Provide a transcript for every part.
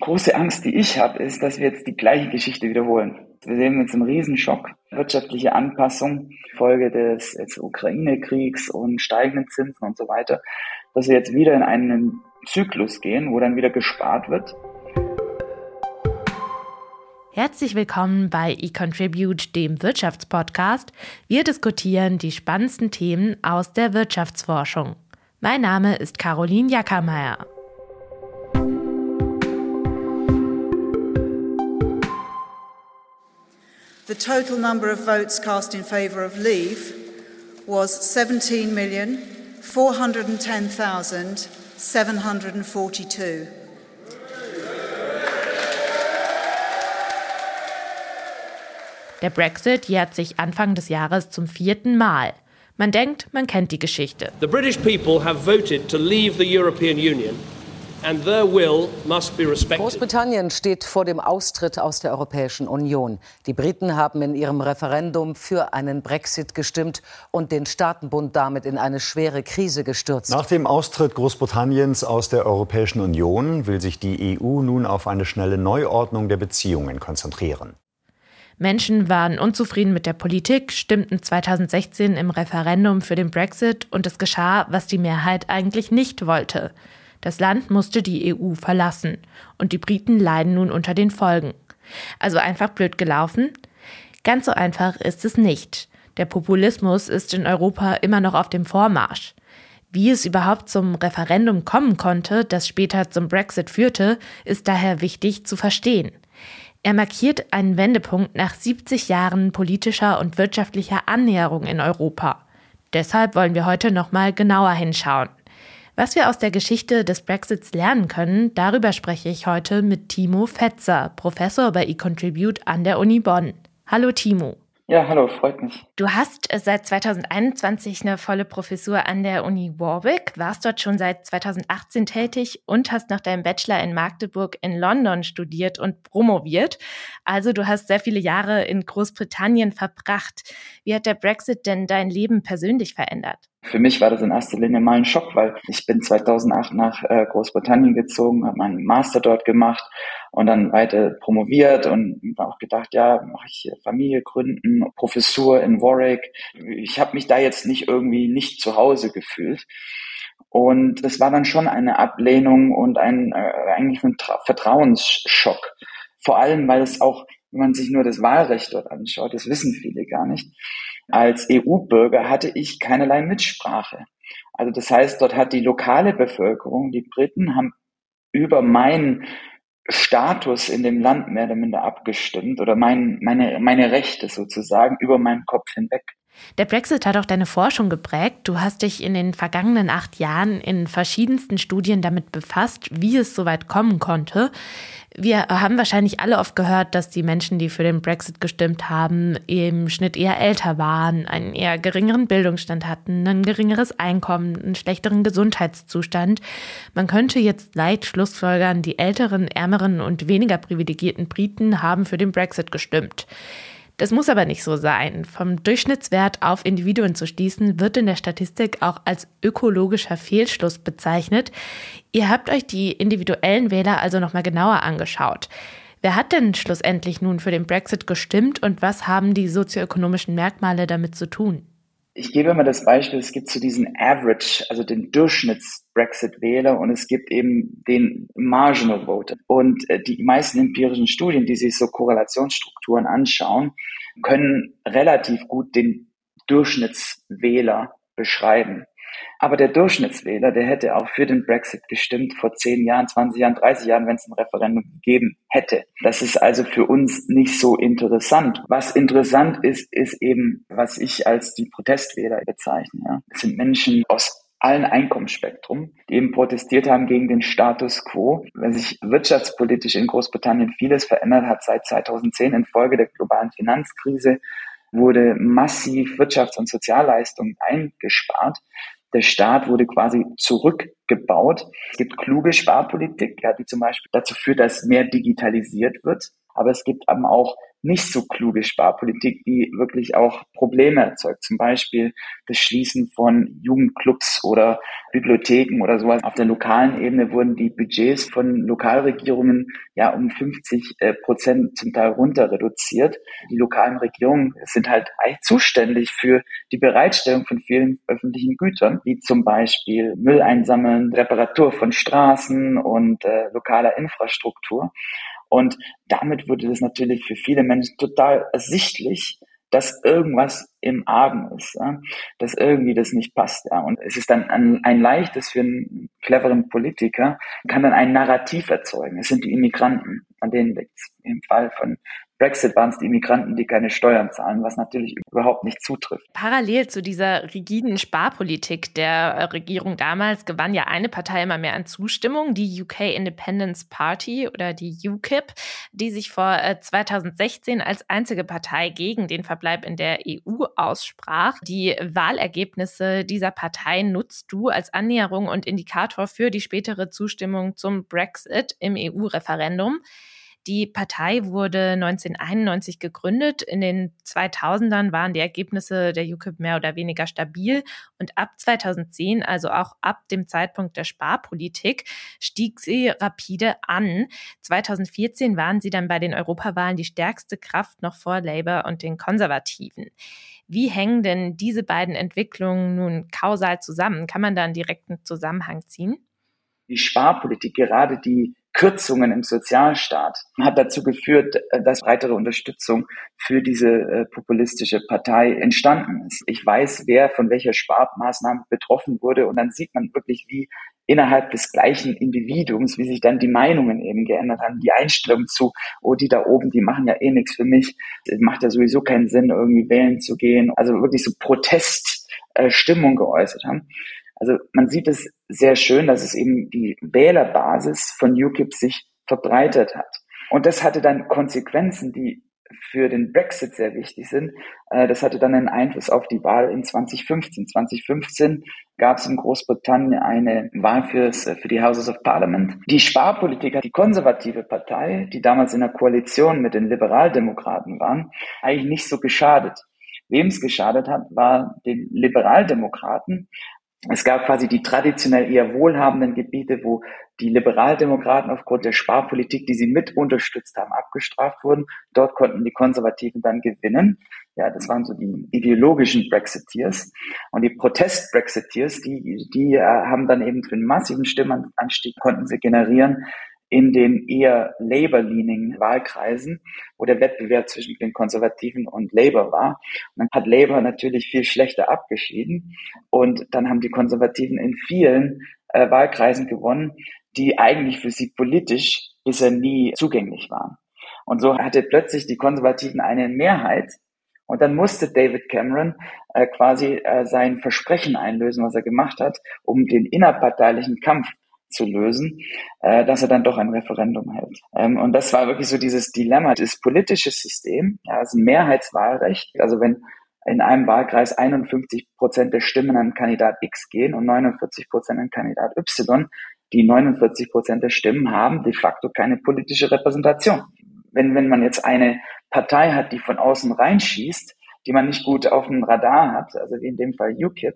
große Angst, die ich habe, ist, dass wir jetzt die gleiche Geschichte wiederholen. Wir sehen jetzt einen Riesenschock, wirtschaftliche Anpassung, Folge des Ukraine-Kriegs und steigenden Zinsen und so weiter, dass wir jetzt wieder in einen Zyklus gehen, wo dann wieder gespart wird. Herzlich willkommen bei eContribute, dem Wirtschaftspodcast. Wir diskutieren die spannendsten Themen aus der Wirtschaftsforschung. Mein Name ist Caroline Jackermeier. The total number of votes cast in favour of leave was 17,410,742. Der Brexit jährt sich Anfang des Jahres zum vierten Mal. Man denkt, man kennt die Geschichte. The British people have voted to leave the European Union and their will must be respected. Großbritannien steht vor dem Austritt aus der Europäischen Union. Die Briten haben in ihrem Referendum für einen Brexit gestimmt und den Staatenbund damit in eine schwere Krise gestürzt. Nach dem Austritt Großbritanniens aus der Europäischen Union will sich die EU nun auf eine schnelle Neuordnung der Beziehungen konzentrieren. Menschen waren unzufrieden mit der Politik, stimmten 2016 im Referendum für den Brexit und es geschah, was die Mehrheit eigentlich nicht wollte. Das Land musste die EU verlassen und die Briten leiden nun unter den Folgen. Also einfach blöd gelaufen? Ganz so einfach ist es nicht. Der Populismus ist in Europa immer noch auf dem Vormarsch. Wie es überhaupt zum Referendum kommen konnte, das später zum Brexit führte, ist daher wichtig zu verstehen. Er markiert einen Wendepunkt nach 70 Jahren politischer und wirtschaftlicher Annäherung in Europa. Deshalb wollen wir heute nochmal genauer hinschauen. Was wir aus der Geschichte des Brexits lernen können, darüber spreche ich heute mit Timo Fetzer, Professor bei eContribute an der Uni Bonn. Hallo Timo. Ja, hallo, freut mich. Du hast äh, seit 2021 eine volle Professur an der Uni Warwick, warst dort schon seit 2018 tätig und hast nach deinem Bachelor in Magdeburg in London studiert und promoviert. Also du hast sehr viele Jahre in Großbritannien verbracht. Wie hat der Brexit denn dein Leben persönlich verändert? Für mich war das in erster Linie mal ein Schock, weil ich bin 2008 nach äh, Großbritannien gezogen, habe meinen Master dort gemacht und dann weiter promoviert und auch gedacht, ja, mache ich Familie gründen, Professur in Warwick. Ich habe mich da jetzt nicht irgendwie nicht zu Hause gefühlt. Und das war dann schon eine Ablehnung und ein äh, eigentlich ein Tra Vertrauensschock. Vor allem, weil es auch, wenn man sich nur das Wahlrecht dort anschaut, das wissen viele gar nicht, als EU-Bürger hatte ich keinerlei Mitsprache. Also das heißt, dort hat die lokale Bevölkerung, die Briten, haben über meinen Status in dem Land mehr oder minder abgestimmt oder mein, meine, meine Rechte sozusagen über meinen Kopf hinweg. Der Brexit hat auch deine Forschung geprägt. Du hast dich in den vergangenen acht Jahren in verschiedensten Studien damit befasst, wie es so weit kommen konnte. Wir haben wahrscheinlich alle oft gehört, dass die Menschen, die für den Brexit gestimmt haben, im Schnitt eher älter waren, einen eher geringeren Bildungsstand hatten, ein geringeres Einkommen, einen schlechteren Gesundheitszustand. Man könnte jetzt leicht schlussfolgern, die älteren, ärmeren und weniger privilegierten Briten haben für den Brexit gestimmt. Das muss aber nicht so sein. Vom Durchschnittswert auf Individuen zu schließen, wird in der Statistik auch als ökologischer Fehlschluss bezeichnet. Ihr habt euch die individuellen Wähler also nochmal genauer angeschaut. Wer hat denn schlussendlich nun für den Brexit gestimmt und was haben die sozioökonomischen Merkmale damit zu tun? Ich gebe immer das Beispiel, es gibt so diesen Average, also den Durchschnitts-Brexit-Wähler und es gibt eben den Marginal Voter. Und äh, die meisten empirischen Studien, die sich so Korrelationsstrukturen anschauen, können relativ gut den Durchschnittswähler beschreiben. Aber der Durchschnittswähler, der hätte auch für den Brexit gestimmt vor 10 Jahren, 20 Jahren, 30 Jahren, wenn es ein Referendum gegeben hätte. Das ist also für uns nicht so interessant. Was interessant ist, ist eben, was ich als die Protestwähler bezeichne. Ja. Das sind Menschen aus allen Einkommensspektrum, die eben protestiert haben gegen den Status quo. Wenn sich wirtschaftspolitisch in Großbritannien vieles verändert hat seit 2010 infolge der globalen Finanzkrise, wurde massiv Wirtschafts- und Sozialleistungen eingespart. Der Staat wurde quasi zurückgebaut. Es gibt kluge Sparpolitik, ja, die zum Beispiel dazu führt, dass mehr digitalisiert wird. Aber es gibt eben auch nicht so kluge Sparpolitik, die wirklich auch Probleme erzeugt. Zum Beispiel das Schließen von Jugendclubs oder Bibliotheken oder sowas. Auf der lokalen Ebene wurden die Budgets von Lokalregierungen ja um 50 äh, Prozent zum Teil runter reduziert. Die lokalen Regierungen sind halt eigentlich zuständig für die Bereitstellung von vielen öffentlichen Gütern, wie zum Beispiel Müll einsammeln, Reparatur von Straßen und äh, lokaler Infrastruktur. Und damit wurde das natürlich für viele Menschen total ersichtlich, dass irgendwas im Argen ist, ja? dass irgendwie das nicht passt. Ja? Und es ist dann ein, ein leichtes für einen cleveren Politiker, kann dann ein Narrativ erzeugen. Es sind die Immigranten, an denen liegt Im Fall von Brexit waren es die Immigranten, die keine Steuern zahlen, was natürlich überhaupt nicht zutrifft. Parallel zu dieser rigiden Sparpolitik der Regierung damals gewann ja eine Partei immer mehr an Zustimmung, die UK Independence Party oder die UKIP, die sich vor 2016 äh, als einzige Partei gegen den Verbleib in der EU aussprach. Die Wahlergebnisse dieser Partei nutzt du als Annäherung und Indikator für die spätere Zustimmung zum Brexit im EU-Referendum. Die Partei wurde 1991 gegründet. In den 2000ern waren die Ergebnisse der UKIP mehr oder weniger stabil. Und ab 2010, also auch ab dem Zeitpunkt der Sparpolitik, stieg sie rapide an. 2014 waren sie dann bei den Europawahlen die stärkste Kraft noch vor Labour und den Konservativen. Wie hängen denn diese beiden Entwicklungen nun kausal zusammen? Kann man da einen direkten Zusammenhang ziehen? Die Sparpolitik, gerade die Kürzungen im Sozialstaat hat dazu geführt, dass breitere Unterstützung für diese äh, populistische Partei entstanden ist. Ich weiß, wer von welcher Sparmaßnahme betroffen wurde und dann sieht man wirklich, wie innerhalb des gleichen Individuums, wie sich dann die Meinungen eben geändert haben, die Einstellung zu, oh, die da oben, die machen ja eh nichts für mich, es macht ja sowieso keinen Sinn, irgendwie wählen zu gehen. Also wirklich so Proteststimmung geäußert haben. Also man sieht es sehr schön, dass es eben die Wählerbasis von UKIP sich verbreitet hat. Und das hatte dann Konsequenzen, die für den Brexit sehr wichtig sind. Äh, das hatte dann einen Einfluss auf die Wahl in 2015. 2015 gab es in Großbritannien eine Wahl fürs, äh, für die Houses of Parliament. Die Sparpolitik hat die konservative Partei, die damals in der Koalition mit den Liberaldemokraten waren, eigentlich nicht so geschadet. Wem es geschadet hat, war den Liberaldemokraten, es gab quasi die traditionell eher wohlhabenden Gebiete, wo die Liberaldemokraten aufgrund der Sparpolitik, die sie mit unterstützt haben, abgestraft wurden. Dort konnten die Konservativen dann gewinnen. Ja, das waren so die ideologischen Brexiteers. Und die Protest-Brexiteers, die, die äh, haben dann eben für einen massiven Stimmenanstieg konnten sie generieren, in den eher Labour-leaning Wahlkreisen, wo der Wettbewerb zwischen den Konservativen und Labour war. Und dann hat Labour natürlich viel schlechter abgeschieden und dann haben die Konservativen in vielen äh, Wahlkreisen gewonnen, die eigentlich für sie politisch bisher nie zugänglich waren. Und so hatte plötzlich die Konservativen eine Mehrheit und dann musste David Cameron äh, quasi äh, sein Versprechen einlösen, was er gemacht hat, um den innerparteilichen Kampf zu lösen, äh, dass er dann doch ein Referendum hält. Ähm, und das war wirklich so dieses Dilemma. Das politische System, ja, das Mehrheitswahlrecht. Also wenn in einem Wahlkreis 51 Prozent der Stimmen an Kandidat X gehen und 49 Prozent an Kandidat Y, die 49 Prozent der Stimmen haben de facto keine politische Repräsentation. Wenn, wenn man jetzt eine Partei hat, die von außen reinschießt, die man nicht gut auf dem Radar hat, also wie in dem Fall UKIP,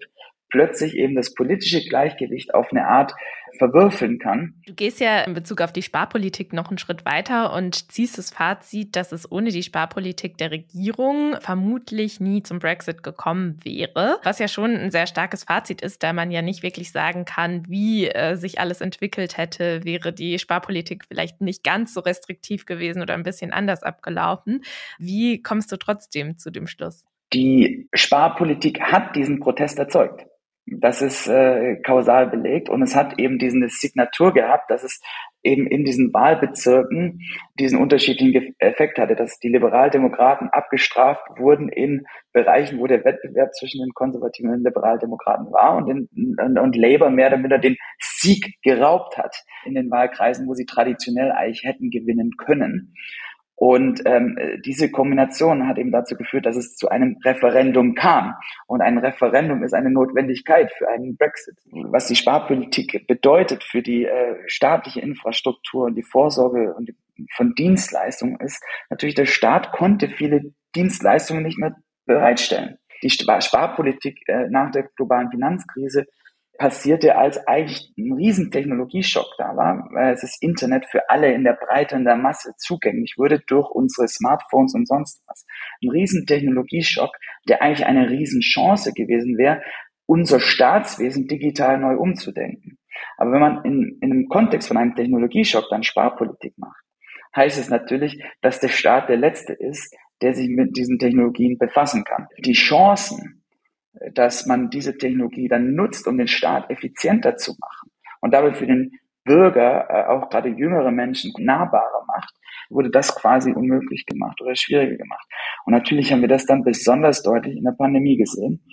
plötzlich eben das politische Gleichgewicht auf eine Art verwürfeln kann. Du gehst ja in Bezug auf die Sparpolitik noch einen Schritt weiter und ziehst das Fazit, dass es ohne die Sparpolitik der Regierung vermutlich nie zum Brexit gekommen wäre. Was ja schon ein sehr starkes Fazit ist, da man ja nicht wirklich sagen kann, wie äh, sich alles entwickelt hätte, wäre die Sparpolitik vielleicht nicht ganz so restriktiv gewesen oder ein bisschen anders abgelaufen. Wie kommst du trotzdem zu dem Schluss? Die Sparpolitik hat diesen Protest erzeugt. Das ist äh, kausal belegt und es hat eben diese Signatur gehabt, dass es eben in diesen Wahlbezirken diesen unterschiedlichen Effekt hatte, dass die Liberaldemokraten abgestraft wurden in Bereichen, wo der Wettbewerb zwischen den Konservativen und den Liberaldemokraten war und, in, und, und Labour mehr oder minder den Sieg geraubt hat in den Wahlkreisen, wo sie traditionell eigentlich hätten gewinnen können. Und ähm, diese Kombination hat eben dazu geführt, dass es zu einem Referendum kam. Und ein Referendum ist eine Notwendigkeit für einen Brexit. Was die Sparpolitik bedeutet für die äh, staatliche Infrastruktur und die Vorsorge und die von Dienstleistungen ist natürlich der Staat konnte viele Dienstleistungen nicht mehr bereitstellen. Die Sparpolitik äh, nach der globalen Finanzkrise passierte, als eigentlich ein riesen Technologieschock da war, weil es das Internet für alle in der Breite und der Masse zugänglich wurde durch unsere Smartphones und sonst was. Ein riesen Technologieschock, der eigentlich eine Riesenchance gewesen wäre, unser Staatswesen digital neu umzudenken. Aber wenn man in, in einem Kontext von einem Technologieschock dann Sparpolitik macht, heißt es natürlich, dass der Staat der Letzte ist, der sich mit diesen Technologien befassen kann. Die Chancen, dass man diese Technologie dann nutzt, um den Staat effizienter zu machen und dabei für den Bürger, äh, auch gerade jüngere Menschen, nahbarer macht, wurde das quasi unmöglich gemacht oder schwieriger gemacht. Und natürlich haben wir das dann besonders deutlich in der Pandemie gesehen.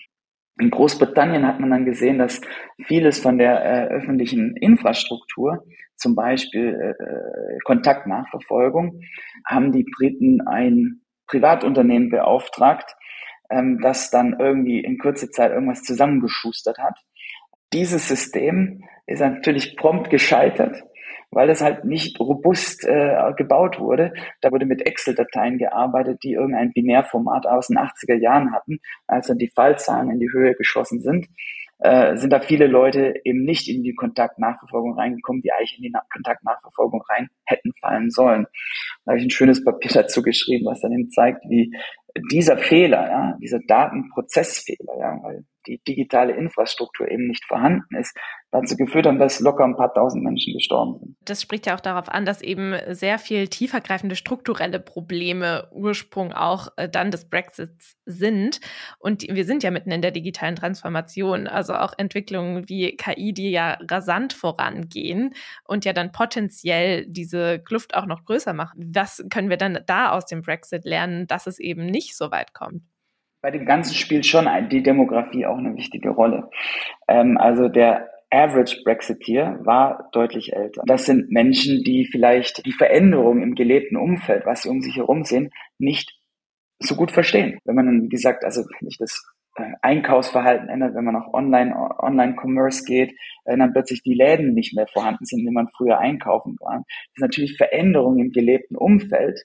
In Großbritannien hat man dann gesehen, dass vieles von der äh, öffentlichen Infrastruktur, zum Beispiel äh, äh Kontaktnachverfolgung, haben die Briten ein Privatunternehmen beauftragt, ähm, das dann irgendwie in kurzer Zeit irgendwas zusammengeschustert hat. Dieses System ist natürlich prompt gescheitert, weil es halt nicht robust äh, gebaut wurde. Da wurde mit Excel-Dateien gearbeitet, die irgendein Binärformat aus den 80er Jahren hatten, als dann die Fallzahlen in die Höhe geschossen sind. Äh, sind da viele Leute eben nicht in die Kontaktnachverfolgung reingekommen, die eigentlich in die Na Kontaktnachverfolgung rein hätten fallen sollen. Da habe ich ein schönes Papier dazu geschrieben, was dann eben zeigt, wie dieser Fehler, ja, dieser Datenprozessfehler, ja, weil die digitale Infrastruktur eben nicht vorhanden ist, dazu geführt haben, dass locker ein paar tausend Menschen gestorben sind. Das spricht ja auch darauf an, dass eben sehr viel tiefergreifende strukturelle Probleme Ursprung auch äh, dann des Brexits sind. Und wir sind ja mitten in der digitalen Transformation, also auch Entwicklungen wie KI, die ja rasant vorangehen und ja dann potenziell diese Kluft auch noch größer machen. Was können wir dann da aus dem Brexit lernen, dass es eben nicht so weit kommt? Bei dem Ganzen spielt schon die Demografie auch eine wichtige Rolle. Ähm, also der Average Brexiteer war deutlich älter. Das sind Menschen, die vielleicht die Veränderung im gelebten Umfeld, was sie um sich herum sehen, nicht so gut verstehen. Wenn man dann, wie gesagt, also wenn sich das äh, Einkaufsverhalten ändert, wenn man auch online, Online-Commerce geht, äh, dann plötzlich die Läden nicht mehr vorhanden sind, wie man früher einkaufen war. Das ist natürlich Veränderung im gelebten Umfeld.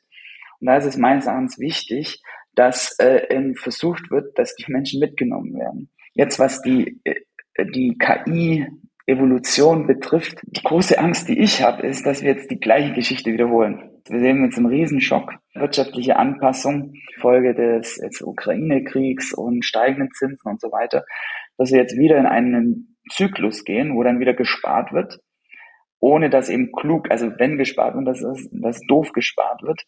Und da ist es meines Erachtens wichtig, dass äh, versucht wird, dass die Menschen mitgenommen werden. Jetzt, was die, äh, die KI Evolution betrifft, die große Angst, die ich habe, ist, dass wir jetzt die gleiche Geschichte wiederholen. Wir sehen jetzt einen Riesenschock, wirtschaftliche Anpassung, Folge des Ukraine-Kriegs und steigenden Zinsen und so weiter, dass wir jetzt wieder in einen Zyklus gehen, wo dann wieder gespart wird, ohne dass eben klug, also wenn gespart wird, dass, dass doof gespart wird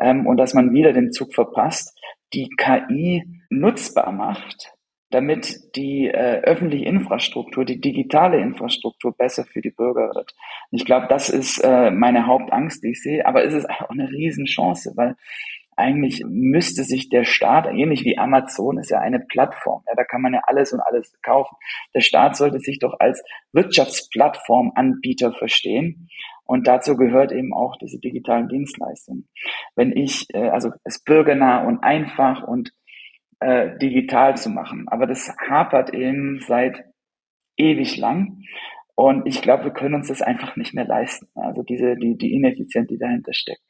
ähm, und dass man wieder den Zug verpasst, die KI nutzbar macht, damit die äh, öffentliche Infrastruktur, die digitale Infrastruktur besser für die Bürger wird. ich glaube, das ist äh, meine Hauptangst, die ich sehe, aber es ist auch eine Riesenchance, weil eigentlich müsste sich der Staat, ähnlich wie Amazon, ist ja eine Plattform, ja, da kann man ja alles und alles kaufen. Der Staat sollte sich doch als Wirtschaftsplattformanbieter verstehen und dazu gehört eben auch diese digitalen Dienstleistungen. Wenn ich, äh, also es bürgernah und einfach und äh, digital zu machen. Aber das hapert eben seit ewig lang. Und ich glaube, wir können uns das einfach nicht mehr leisten. Also diese, die, die Ineffizienz, die dahinter steckt.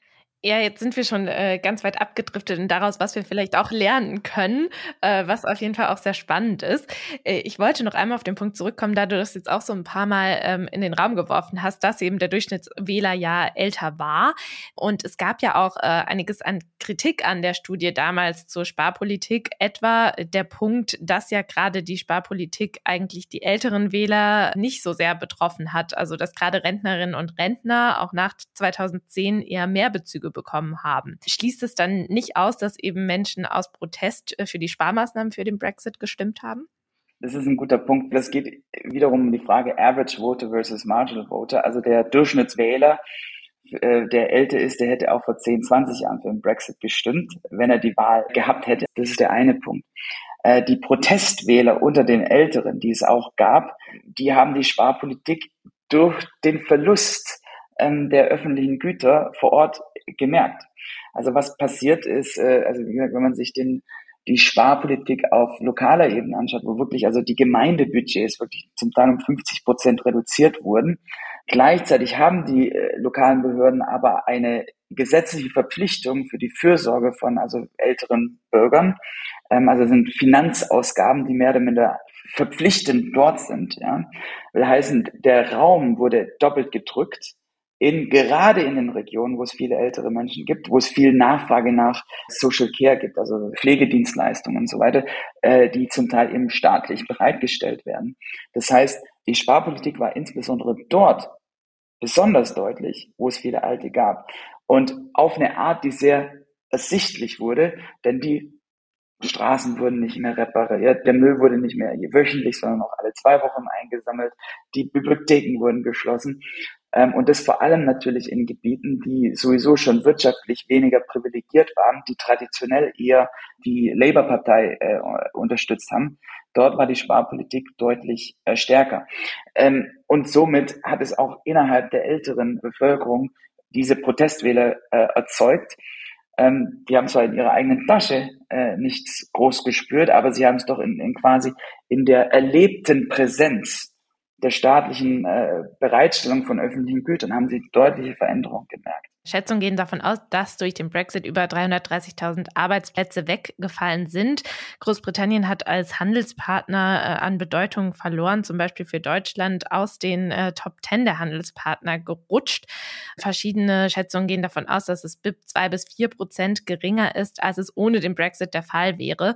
Ja, jetzt sind wir schon äh, ganz weit abgedriftet und daraus, was wir vielleicht auch lernen können, äh, was auf jeden Fall auch sehr spannend ist. Äh, ich wollte noch einmal auf den Punkt zurückkommen, da du das jetzt auch so ein paar Mal ähm, in den Raum geworfen hast, dass eben der Durchschnittswähler ja älter war. Und es gab ja auch äh, einiges an Kritik an der Studie damals zur Sparpolitik, etwa der Punkt, dass ja gerade die Sparpolitik eigentlich die älteren Wähler nicht so sehr betroffen hat. Also dass gerade Rentnerinnen und Rentner auch nach 2010 eher mehr Bezüge bekommen haben. Schließt es dann nicht aus, dass eben Menschen aus Protest äh, für die Sparmaßnahmen für den Brexit gestimmt haben? Das ist ein guter Punkt. Das geht wiederum um die Frage Average Voter versus Marginal Voter. Also der Durchschnittswähler, äh, der älter ist, der hätte auch vor 10, 20 Jahren für den Brexit gestimmt, wenn er die Wahl gehabt hätte. Das ist der eine Punkt. Äh, die Protestwähler unter den Älteren, die es auch gab, die haben die Sparpolitik durch den Verlust ähm, der öffentlichen Güter vor Ort gemerkt. Also was passiert ist, äh, also wie gesagt, wenn man sich den die Sparpolitik auf lokaler Ebene anschaut, wo wirklich also die Gemeindebudgets wirklich zum Teil um 50 Prozent reduziert wurden. Gleichzeitig haben die äh, lokalen Behörden aber eine gesetzliche Verpflichtung für die Fürsorge von also älteren Bürgern. Ähm, also sind Finanzausgaben, die mehr oder minder verpflichtend dort sind. Ja. Will heißen, der Raum wurde doppelt gedrückt in, gerade in den Regionen, wo es viele ältere Menschen gibt, wo es viel Nachfrage nach Social Care gibt, also Pflegedienstleistungen und so weiter, äh, die zum Teil eben staatlich bereitgestellt werden. Das heißt, die Sparpolitik war insbesondere dort besonders deutlich, wo es viele Alte gab. Und auf eine Art, die sehr ersichtlich wurde, denn die Straßen wurden nicht mehr repariert, der Müll wurde nicht mehr wöchentlich, sondern auch alle zwei Wochen eingesammelt, die Bibliotheken wurden geschlossen. Ähm, und das vor allem natürlich in Gebieten, die sowieso schon wirtschaftlich weniger privilegiert waren, die traditionell eher die Labour-Partei äh, unterstützt haben. Dort war die Sparpolitik deutlich äh, stärker. Ähm, und somit hat es auch innerhalb der älteren Bevölkerung diese Protestwähler äh, erzeugt. Ähm, die haben zwar in ihrer eigenen Tasche äh, nichts groß gespürt, aber sie haben es doch in, in quasi in der erlebten Präsenz der staatlichen äh, Bereitstellung von öffentlichen Gütern haben sie deutliche Veränderungen gemerkt. Schätzungen gehen davon aus, dass durch den Brexit über 330.000 Arbeitsplätze weggefallen sind. Großbritannien hat als Handelspartner äh, an Bedeutung verloren, zum Beispiel für Deutschland aus den äh, Top 10 der Handelspartner gerutscht. Verschiedene Schätzungen gehen davon aus, dass es zwei bis vier Prozent geringer ist, als es ohne den Brexit der Fall wäre.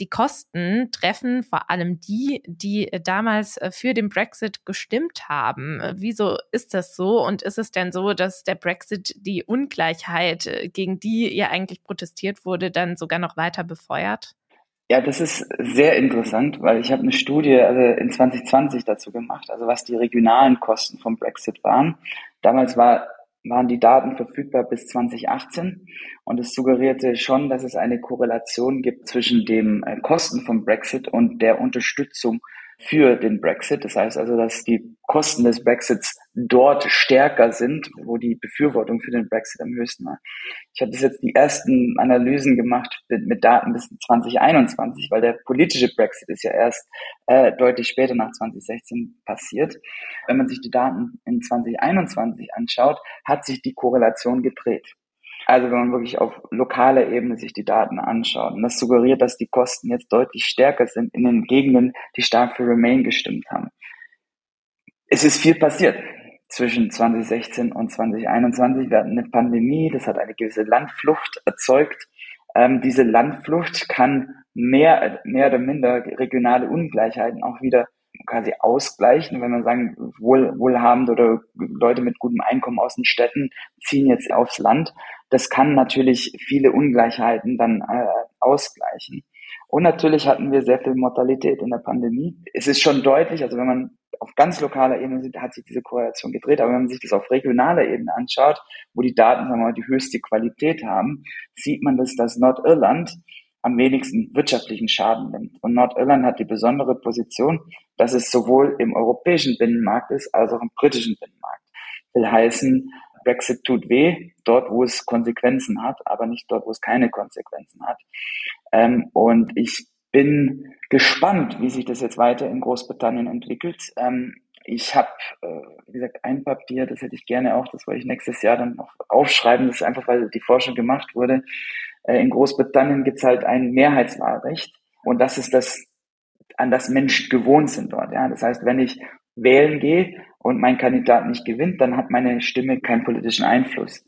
Die Kosten treffen vor allem die, die damals äh, für den Brexit gestimmt haben. Wieso ist das so? Und ist es denn so, dass der Brexit die Ungleichheit, äh, gegen die ja eigentlich protestiert wurde, dann sogar noch weiter befeuert? Ja, das ist sehr interessant, weil ich habe eine Studie also in 2020 dazu gemacht, also was die regionalen Kosten vom Brexit waren. Damals war, waren die Daten verfügbar bis 2018 und es suggerierte schon, dass es eine Korrelation gibt zwischen den äh, Kosten vom Brexit und der Unterstützung für den Brexit. Das heißt also, dass die Kosten des Brexits dort stärker sind, wo die Befürwortung für den Brexit am höchsten war. Ich habe bis jetzt die ersten Analysen gemacht mit, mit, Daten bis 2021, weil der politische Brexit ist ja erst äh, deutlich später nach 2016 passiert. Wenn man sich die Daten in 2021 anschaut, hat sich die Korrelation gedreht. Also wenn man wirklich auf lokaler Ebene sich die Daten anschaut. Und das suggeriert, dass die Kosten jetzt deutlich stärker sind in den Gegenden, die stark für Remain gestimmt haben. Es ist viel passiert zwischen 2016 und 2021. Wir hatten eine Pandemie, das hat eine gewisse Landflucht erzeugt. Ähm, diese Landflucht kann mehr, mehr oder minder regionale Ungleichheiten auch wieder quasi ausgleichen, wenn man sagen, wohl, wohlhabend oder Leute mit gutem Einkommen aus den Städten ziehen jetzt aufs Land. Das kann natürlich viele Ungleichheiten dann äh, ausgleichen. Und natürlich hatten wir sehr viel Mortalität in der Pandemie. Es ist schon deutlich, also wenn man auf ganz lokaler Ebene sieht, hat sich diese Korrelation gedreht, aber wenn man sich das auf regionaler Ebene anschaut, wo die Daten sagen wir mal, die höchste Qualität haben, sieht man, dass das Nordirland am wenigsten wirtschaftlichen Schaden nimmt. Und Nordirland hat die besondere Position, dass es sowohl im europäischen Binnenmarkt ist, als auch im britischen Binnenmarkt. Will heißen, Brexit tut weh, dort, wo es Konsequenzen hat, aber nicht dort, wo es keine Konsequenzen hat. Ähm, und ich bin gespannt, wie sich das jetzt weiter in Großbritannien entwickelt. Ähm, ich habe, äh, wie gesagt, ein Papier, das hätte ich gerne auch, das wollte ich nächstes Jahr dann noch aufschreiben, das ist einfach, weil die Forschung gemacht wurde. Äh, in Großbritannien gibt es halt ein Mehrheitswahlrecht und das ist das, an das Menschen gewohnt sind dort. Ja? Das heißt, wenn ich wählen gehe und mein Kandidat nicht gewinnt, dann hat meine Stimme keinen politischen Einfluss.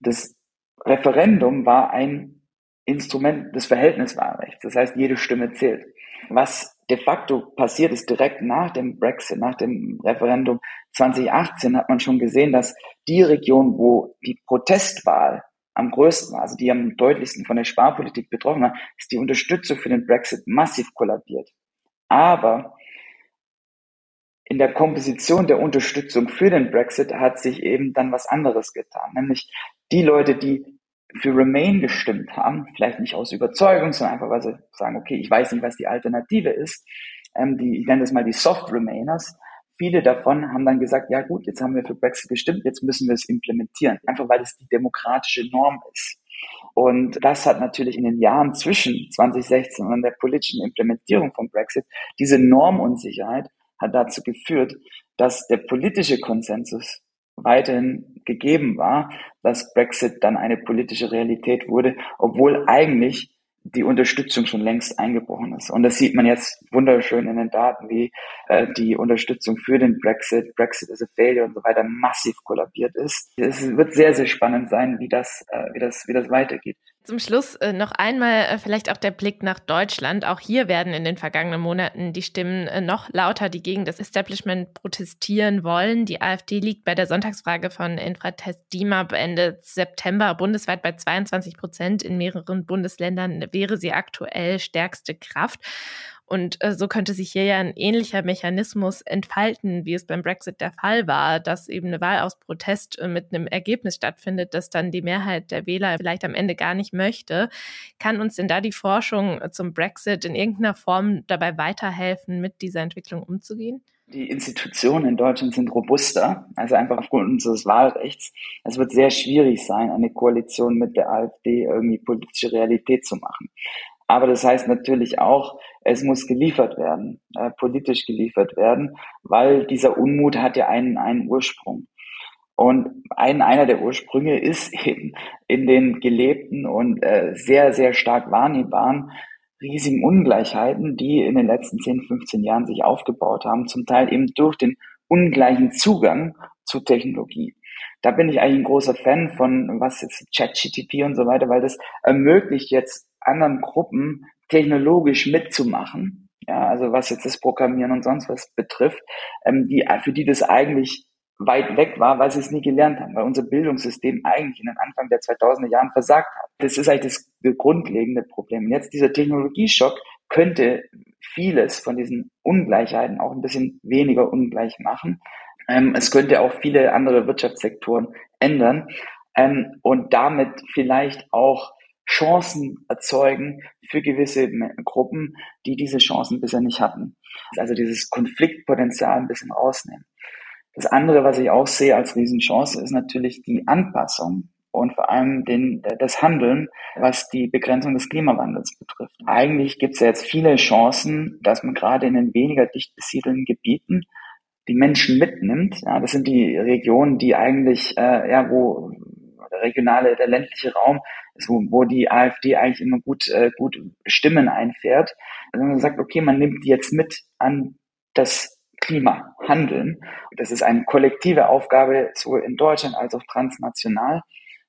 Das Referendum war ein Instrument des Verhältniswahlrechts. Das heißt, jede Stimme zählt. Was de facto passiert ist direkt nach dem Brexit, nach dem Referendum 2018, hat man schon gesehen, dass die Region, wo die Protestwahl am größten war, also die am deutlichsten von der Sparpolitik betroffen war, ist die Unterstützung für den Brexit massiv kollabiert. Aber in der Komposition der Unterstützung für den Brexit hat sich eben dann was anderes getan, nämlich die Leute, die für Remain gestimmt haben, vielleicht nicht aus Überzeugung, sondern einfach, weil sie sagen, okay, ich weiß nicht, was die Alternative ist, ähm, die, ich nenne das mal die Soft Remainers, viele davon haben dann gesagt, ja gut, jetzt haben wir für Brexit gestimmt, jetzt müssen wir es implementieren, einfach weil es die demokratische Norm ist. Und das hat natürlich in den Jahren zwischen 2016 und der politischen Implementierung von Brexit, diese Normunsicherheit hat dazu geführt, dass der politische Konsensus weiterhin gegeben war, dass Brexit dann eine politische Realität wurde, obwohl eigentlich die Unterstützung schon längst eingebrochen ist. Und das sieht man jetzt wunderschön in den Daten, wie äh, die Unterstützung für den Brexit, Brexit is a failure und so weiter massiv kollabiert ist. Es wird sehr, sehr spannend sein, wie das, äh, wie das, wie das weitergeht. Zum Schluss äh, noch einmal äh, vielleicht auch der Blick nach Deutschland. Auch hier werden in den vergangenen Monaten die Stimmen äh, noch lauter, die gegen das Establishment protestieren wollen. Die AfD liegt bei der Sonntagsfrage von Infratest DIMAP Ende September bundesweit bei 22 Prozent. In mehreren Bundesländern wäre sie aktuell stärkste Kraft. Und äh, so könnte sich hier ja ein ähnlicher Mechanismus entfalten, wie es beim Brexit der Fall war, dass eben eine Wahl aus Protest äh, mit einem Ergebnis stattfindet, das dann die Mehrheit der Wähler vielleicht am Ende gar nicht möchte. Kann uns denn da die Forschung zum Brexit in irgendeiner Form dabei weiterhelfen, mit dieser Entwicklung umzugehen? Die Institutionen in Deutschland sind robuster, also einfach aufgrund unseres Wahlrechts. Es wird sehr schwierig sein, eine Koalition mit der AfD irgendwie politische Realität zu machen. Aber das heißt natürlich auch, es muss geliefert werden, äh, politisch geliefert werden, weil dieser Unmut hat ja einen, einen Ursprung. Und ein, einer der Ursprünge ist eben in den gelebten und äh, sehr, sehr stark wahrnehmbaren riesigen Ungleichheiten, die in den letzten 10, 15 Jahren sich aufgebaut haben, zum Teil eben durch den ungleichen Zugang zu Technologie. Da bin ich eigentlich ein großer Fan von, was jetzt ChatGTP und so weiter, weil das ermöglicht jetzt anderen Gruppen technologisch mitzumachen. Ja, also was jetzt das Programmieren und sonst was betrifft, ähm, die, für die das eigentlich weit weg war, weil sie es nie gelernt haben, weil unser Bildungssystem eigentlich in den Anfang der 2000er Jahren versagt hat. Das ist eigentlich das grundlegende Problem. Jetzt dieser Technologieschock könnte vieles von diesen Ungleichheiten auch ein bisschen weniger ungleich machen. Ähm, es könnte auch viele andere Wirtschaftssektoren ändern ähm, und damit vielleicht auch Chancen erzeugen für gewisse Gruppen, die diese Chancen bisher nicht hatten. Also dieses Konfliktpotenzial ein bisschen rausnehmen. Das andere, was ich auch sehe als Riesenchance, ist natürlich die Anpassung und vor allem den, das Handeln, was die Begrenzung des Klimawandels betrifft. Eigentlich gibt es ja jetzt viele Chancen, dass man gerade in den weniger dicht besiedelten Gebieten die Menschen mitnimmt. Ja, das sind die Regionen, die eigentlich, äh, ja, wo regionale, der ländliche Raum ist, wo, wo die AfD eigentlich immer gut, äh, gut Stimmen einfährt. Also man sagt, okay, man nimmt die jetzt mit an das Klima handeln. das ist eine kollektive Aufgabe, sowohl in Deutschland als auch transnational.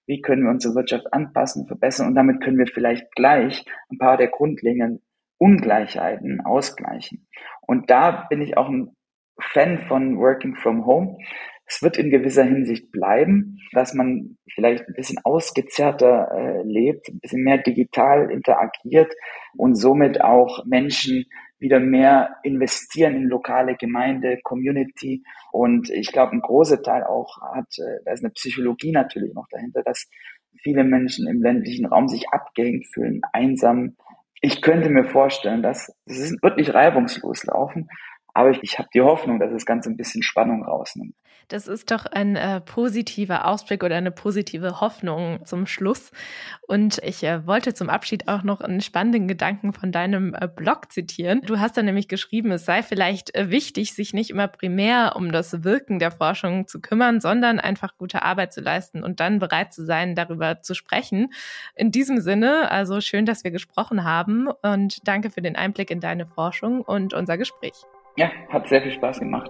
Wie können wir unsere Wirtschaft anpassen, verbessern und damit können wir vielleicht gleich ein paar der grundlegenden Ungleichheiten ausgleichen. Und da bin ich auch ein Fan von Working from Home. Es wird in gewisser Hinsicht bleiben, dass man vielleicht ein bisschen ausgezerrter äh, lebt, ein bisschen mehr digital interagiert und somit auch Menschen wieder mehr investieren in lokale Gemeinde, Community. Und ich glaube, ein großer Teil auch hat, äh, da ist eine Psychologie natürlich noch dahinter, dass viele Menschen im ländlichen Raum sich abgehängt fühlen, einsam. Ich könnte mir vorstellen, dass es das wird reibungslos laufen, aber ich, ich habe die Hoffnung, dass das Ganze ein bisschen Spannung rausnimmt. Das ist doch ein äh, positiver Ausblick oder eine positive Hoffnung zum Schluss. Und ich äh, wollte zum Abschied auch noch einen spannenden Gedanken von deinem äh, Blog zitieren. Du hast da nämlich geschrieben, es sei vielleicht äh, wichtig, sich nicht immer primär um das Wirken der Forschung zu kümmern, sondern einfach gute Arbeit zu leisten und dann bereit zu sein, darüber zu sprechen. In diesem Sinne, also schön, dass wir gesprochen haben und danke für den Einblick in deine Forschung und unser Gespräch. Ja, hat sehr viel Spaß gemacht.